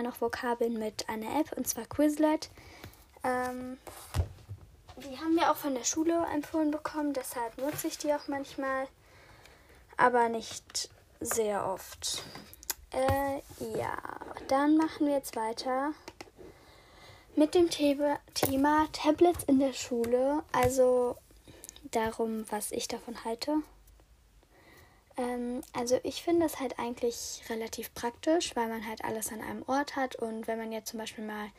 manchmal noch Vokabeln mit einer App und zwar Quizlet. Ähm, die haben wir auch von der Schule empfohlen bekommen, deshalb nutze ich die auch manchmal, aber nicht sehr oft. Äh, ja, dann machen wir jetzt weiter mit dem Thema, Thema Tablets in der Schule, also darum, was ich davon halte. Ähm, also ich finde es halt eigentlich relativ praktisch, weil man halt alles an einem Ort hat und wenn man jetzt zum Beispiel mal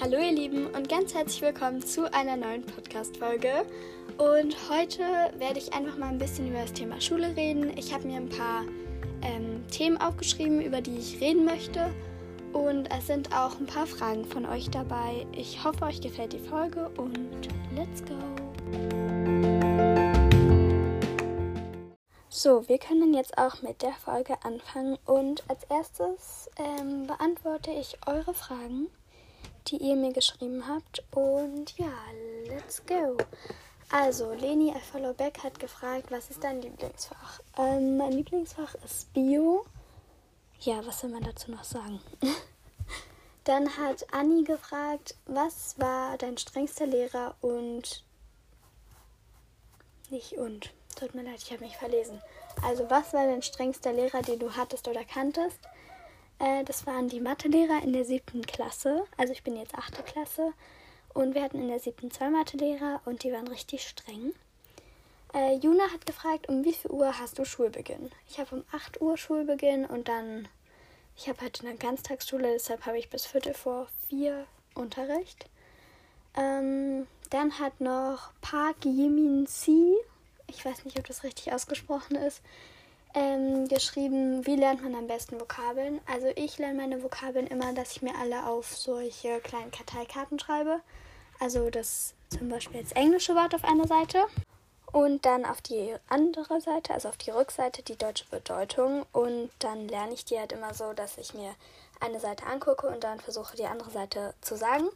Hallo ihr Lieben und ganz herzlich willkommen zu einer neuen Podcast-Folge. Und heute werde ich einfach mal ein bisschen über das Thema Schule reden. Ich habe mir ein paar ähm, Themen aufgeschrieben, über die ich reden möchte. Und es sind auch ein paar Fragen von euch dabei. Ich hoffe, euch gefällt die Folge und let's go! So, wir können jetzt auch mit der Folge anfangen und als erstes ähm, beantworte ich eure Fragen, die ihr mir geschrieben habt. Und ja, let's go! Also, Leni Alfollow Beck hat gefragt, was ist dein Lieblingsfach? Ähm, mein Lieblingsfach ist Bio. Ja, was soll man dazu noch sagen? Dann hat Anni gefragt, was war dein strengster Lehrer und nicht und. Tut mir leid, ich habe mich verlesen. Also, was war dein strengster Lehrer, den du hattest oder kanntest? Äh, das waren die Mathelehrer in der siebten Klasse. Also, ich bin jetzt achte Klasse. Und wir hatten in der siebten zwei Mathelehrer und die waren richtig streng. Äh, Juna hat gefragt, um wie viel Uhr hast du Schulbeginn? Ich habe um 8 Uhr Schulbeginn und dann, ich habe halt eine Ganztagsschule, deshalb habe ich bis Viertel vor vier Unterricht. Ähm, dann hat noch Park Yimin Si, ich weiß nicht, ob das richtig ausgesprochen ist, ähm, geschrieben, wie lernt man am besten Vokabeln. Also ich lerne meine Vokabeln immer, dass ich mir alle auf solche kleinen Karteikarten schreibe. Also das zum Beispiel das englische Wort auf einer Seite und dann auf die andere Seite, also auf die Rückseite, die deutsche Bedeutung. Und dann lerne ich die halt immer so, dass ich mir eine Seite angucke und dann versuche die andere Seite zu sagen.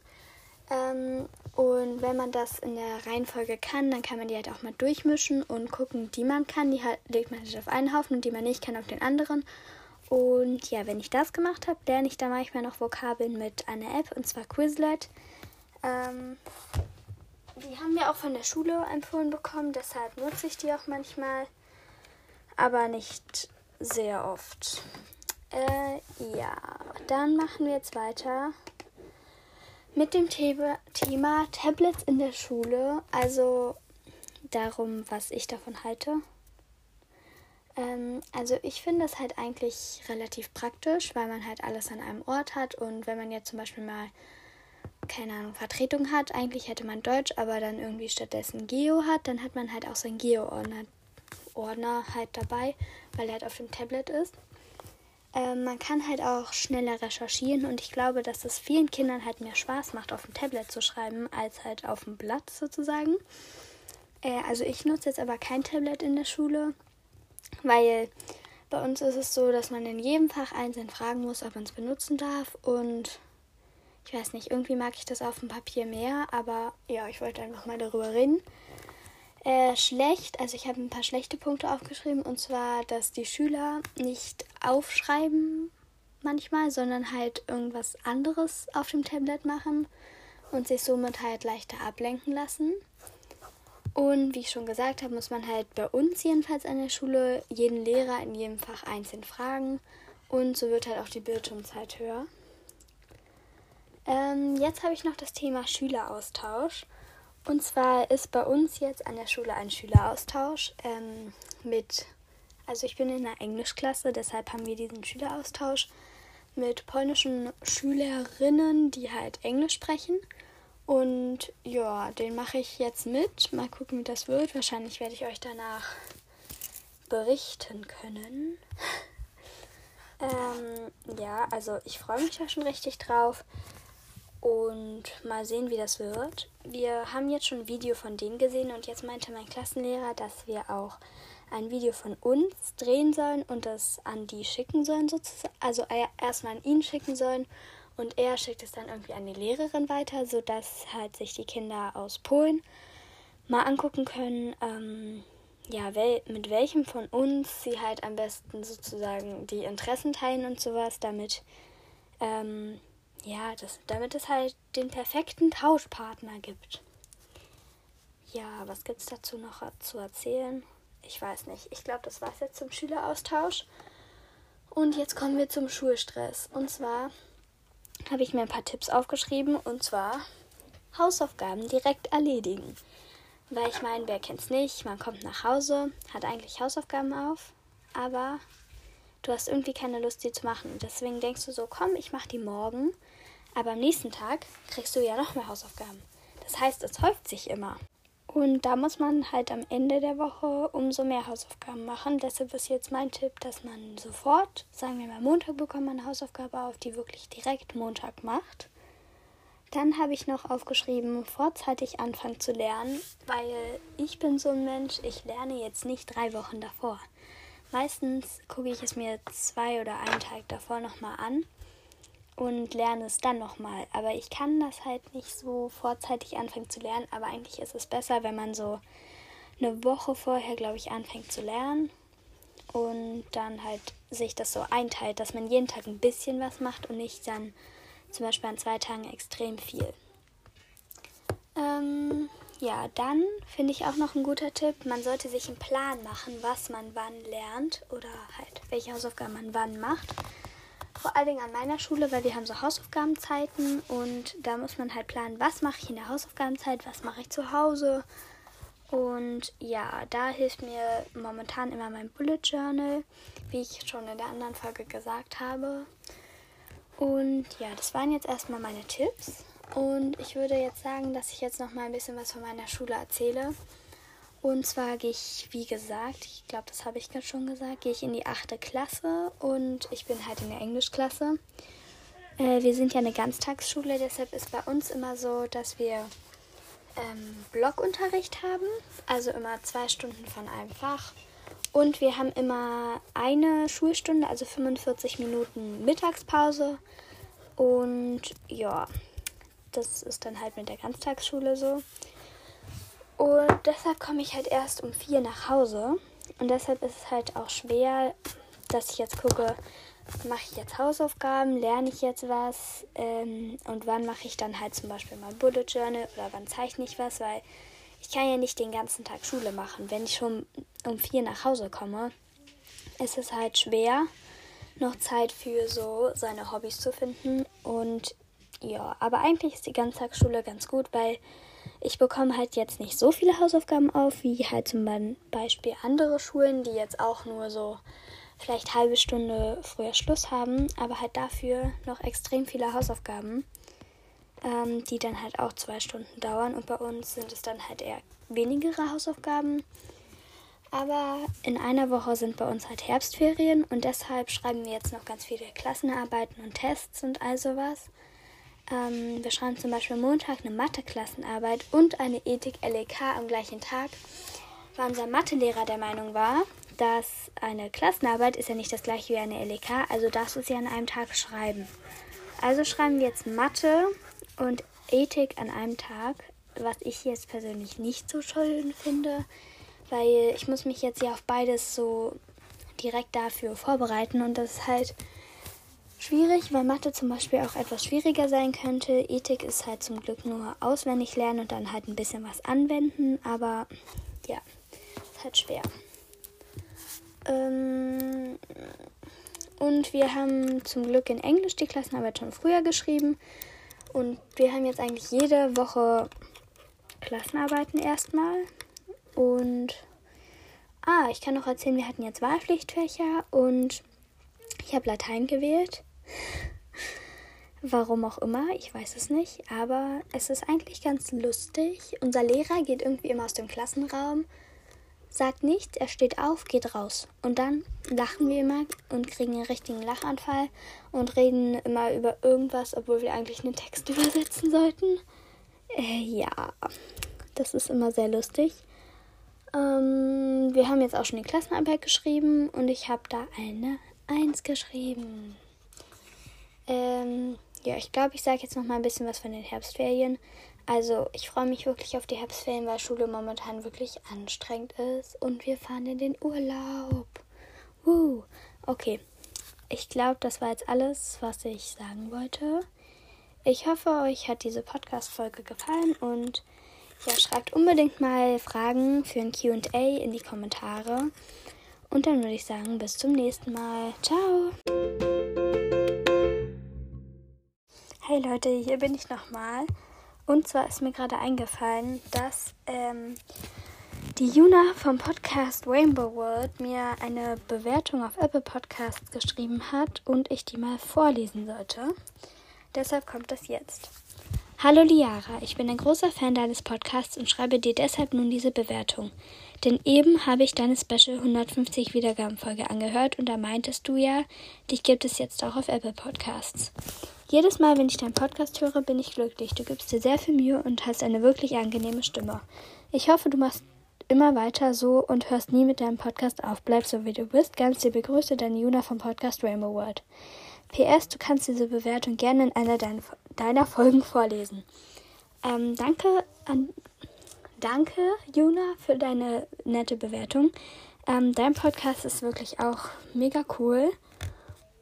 Ähm, und wenn man das in der Reihenfolge kann, dann kann man die halt auch mal durchmischen und gucken, die man kann. Die halt, legt man halt auf einen Haufen und die man nicht kann auf den anderen. Und ja, wenn ich das gemacht habe, lerne ich dann manchmal noch Vokabeln mit einer App und zwar Quizlet. Ähm, die haben wir auch von der Schule empfohlen bekommen, deshalb nutze ich die auch manchmal, aber nicht sehr oft. Äh, ja, dann machen wir jetzt weiter mit dem Thema, Thema Tablets in der Schule, also darum, was ich davon halte. Ähm, also ich finde es halt eigentlich relativ praktisch, weil man halt alles an einem Ort hat und wenn man jetzt zum Beispiel mal keine Ahnung, Vertretung hat, eigentlich hätte man Deutsch, aber dann irgendwie stattdessen Geo hat, dann hat man halt auch seinen Geo-Ordner Ordner halt dabei, weil er halt auf dem Tablet ist. Ähm, man kann halt auch schneller recherchieren und ich glaube, dass es vielen Kindern halt mehr Spaß macht, auf dem Tablet zu schreiben, als halt auf dem Blatt sozusagen. Äh, also ich nutze jetzt aber kein Tablet in der Schule, weil bei uns ist es so, dass man in jedem Fach einzeln fragen muss, ob man es benutzen darf und ich weiß nicht, irgendwie mag ich das auf dem Papier mehr, aber ja, ich wollte einfach mal darüber reden. Äh, schlecht, also ich habe ein paar schlechte Punkte aufgeschrieben und zwar, dass die Schüler nicht aufschreiben manchmal, sondern halt irgendwas anderes auf dem Tablet machen und sich somit halt leichter ablenken lassen. Und wie ich schon gesagt habe, muss man halt bei uns jedenfalls an der Schule jeden Lehrer in jedem Fach einzeln fragen und so wird halt auch die Bildschirmzeit höher. Ähm, jetzt habe ich noch das Thema Schüleraustausch. Und zwar ist bei uns jetzt an der Schule ein Schüleraustausch ähm, mit, also ich bin in einer Englischklasse, deshalb haben wir diesen Schüleraustausch mit polnischen Schülerinnen, die halt Englisch sprechen. Und ja, den mache ich jetzt mit. Mal gucken, wie das wird. Wahrscheinlich werde ich euch danach berichten können. ähm, ja, also ich freue mich da schon richtig drauf und mal sehen, wie das wird. Wir haben jetzt schon ein Video von denen gesehen und jetzt meinte mein Klassenlehrer, dass wir auch ein Video von uns drehen sollen und das an die schicken sollen sozusagen. Also erstmal an ihn schicken sollen und er schickt es dann irgendwie an die Lehrerin weiter, sodass halt sich die Kinder aus Polen mal angucken können, ähm, ja, wel mit welchem von uns sie halt am besten sozusagen die Interessen teilen und sowas, damit, ähm, ja, das, damit es halt den perfekten Tauschpartner gibt. Ja, was gibt es dazu noch zu erzählen? Ich weiß nicht. Ich glaube, das war es jetzt zum Schüleraustausch. Und jetzt kommen wir zum Schulstress. Und zwar habe ich mir ein paar Tipps aufgeschrieben. Und zwar Hausaufgaben direkt erledigen. Weil ich meine, wer kennt's nicht? Man kommt nach Hause, hat eigentlich Hausaufgaben auf, aber du hast irgendwie keine Lust, sie zu machen. Deswegen denkst du so, komm, ich mache die morgen. Aber am nächsten Tag kriegst du ja noch mehr Hausaufgaben. Das heißt, es häuft sich immer. Und da muss man halt am Ende der Woche umso mehr Hausaufgaben machen. Deshalb ist jetzt mein Tipp, dass man sofort, sagen wir mal Montag, bekommt man eine Hausaufgabe auf, die wirklich direkt Montag macht. Dann habe ich noch aufgeschrieben, vorzeitig anfangen zu lernen, weil ich bin so ein Mensch, ich lerne jetzt nicht drei Wochen davor. Meistens gucke ich es mir zwei oder einen Tag davor nochmal an und lerne es dann nochmal. Aber ich kann das halt nicht so vorzeitig anfangen zu lernen. Aber eigentlich ist es besser, wenn man so eine Woche vorher, glaube ich, anfängt zu lernen und dann halt sich das so einteilt, dass man jeden Tag ein bisschen was macht und nicht dann zum Beispiel an zwei Tagen extrem viel. Ähm, ja, dann finde ich auch noch ein guter Tipp, man sollte sich einen Plan machen, was man wann lernt oder halt welche Hausaufgaben man wann macht. Vor allen Dingen an meiner Schule, weil wir haben so Hausaufgabenzeiten und da muss man halt planen, was mache ich in der Hausaufgabenzeit, was mache ich zu Hause. Und ja, da hilft mir momentan immer mein Bullet Journal, wie ich schon in der anderen Folge gesagt habe. Und ja, das waren jetzt erstmal meine Tipps. Und ich würde jetzt sagen, dass ich jetzt noch mal ein bisschen was von meiner Schule erzähle. Und zwar gehe ich, wie gesagt, ich glaube, das habe ich gerade schon gesagt, gehe ich in die achte Klasse und ich bin halt in der Englischklasse. Äh, wir sind ja eine Ganztagsschule, deshalb ist bei uns immer so, dass wir ähm, Blockunterricht haben, also immer zwei Stunden von einem Fach und wir haben immer eine Schulstunde, also 45 Minuten Mittagspause. Und ja, das ist dann halt mit der Ganztagsschule so. Und deshalb komme ich halt erst um vier nach Hause. Und deshalb ist es halt auch schwer, dass ich jetzt gucke, mache ich jetzt Hausaufgaben, lerne ich jetzt was ähm, und wann mache ich dann halt zum Beispiel mein Bullet Journal oder wann zeichne ich was, weil ich kann ja nicht den ganzen Tag Schule machen. Wenn ich schon um vier nach Hause komme, ist es halt schwer, noch Zeit für so seine Hobbys zu finden. Und ja, aber eigentlich ist die Ganztagsschule ganz gut, weil ich bekomme halt jetzt nicht so viele Hausaufgaben auf, wie halt zum Beispiel andere Schulen, die jetzt auch nur so vielleicht halbe Stunde früher Schluss haben, aber halt dafür noch extrem viele Hausaufgaben ähm, die dann halt auch zwei Stunden dauern. Und bei uns sind es dann halt eher wenigere Hausaufgaben. Aber in einer Woche sind bei uns halt Herbstferien und deshalb schreiben wir jetzt noch ganz viele Klassenarbeiten und Tests und all sowas. Ähm, wir schreiben zum Beispiel Montag eine Mathe-Klassenarbeit und eine Ethik-LEK am gleichen Tag, weil unser Mathelehrer der Meinung war, dass eine Klassenarbeit ist ja nicht das gleiche wie eine LEK, also darfst du sie an einem Tag schreiben. Also schreiben wir jetzt Mathe und Ethik an einem Tag, was ich jetzt persönlich nicht so schön finde, weil ich muss mich jetzt ja auf beides so direkt dafür vorbereiten und das ist halt schwierig, weil Mathe zum Beispiel auch etwas schwieriger sein könnte. Ethik ist halt zum Glück nur auswendig lernen und dann halt ein bisschen was anwenden, aber ja, ist halt schwer. Ähm, und wir haben zum Glück in Englisch die Klassenarbeit schon früher geschrieben. Und wir haben jetzt eigentlich jede Woche Klassenarbeiten erstmal. Und ah, ich kann noch erzählen, wir hatten jetzt Wahlpflichtfächer und ich habe Latein gewählt. Warum auch immer, ich weiß es nicht, aber es ist eigentlich ganz lustig. Unser Lehrer geht irgendwie immer aus dem Klassenraum sagt nichts, er steht auf, geht raus. Und dann lachen wir immer und kriegen einen richtigen Lachanfall und reden immer über irgendwas, obwohl wir eigentlich einen Text übersetzen sollten. Äh, ja, das ist immer sehr lustig. Ähm, wir haben jetzt auch schon die Klassenarbeit geschrieben und ich habe da eine Eins geschrieben. Ähm, ja, ich glaube, ich sage jetzt noch mal ein bisschen was von den Herbstferien. Also ich freue mich wirklich auf die Herbstferien, weil Schule momentan wirklich anstrengend ist und wir fahren in den Urlaub. Uh, okay. Ich glaube, das war jetzt alles, was ich sagen wollte. Ich hoffe, euch hat diese Podcast-Folge gefallen und ja, schreibt unbedingt mal Fragen für ein QA in die Kommentare. Und dann würde ich sagen, bis zum nächsten Mal. Ciao! Hey Leute, hier bin ich nochmal. Und zwar ist mir gerade eingefallen, dass ähm, die Juna vom Podcast Rainbow World mir eine Bewertung auf Apple Podcasts geschrieben hat und ich die mal vorlesen sollte. Deshalb kommt das jetzt. Hallo Liara, ich bin ein großer Fan deines Podcasts und schreibe dir deshalb nun diese Bewertung. Denn eben habe ich deine Special 150 Wiedergabenfolge angehört und da meintest du ja, dich gibt es jetzt auch auf Apple Podcasts. Jedes Mal, wenn ich deinen Podcast höre, bin ich glücklich. Du gibst dir sehr viel Mühe und hast eine wirklich angenehme Stimme. Ich hoffe, du machst immer weiter so und hörst nie mit deinem Podcast auf. Bleib so wie du bist. Ganz liebe Grüße, deine Juna vom Podcast Rainbow World. PS, du kannst diese Bewertung gerne in einer deiner, deiner Folgen vorlesen. Ähm, danke an danke, Juna, für deine nette Bewertung. Ähm, dein Podcast ist wirklich auch mega cool.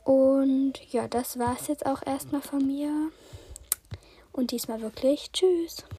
Und ja, das war es jetzt auch erstmal von mir. Und diesmal wirklich Tschüss.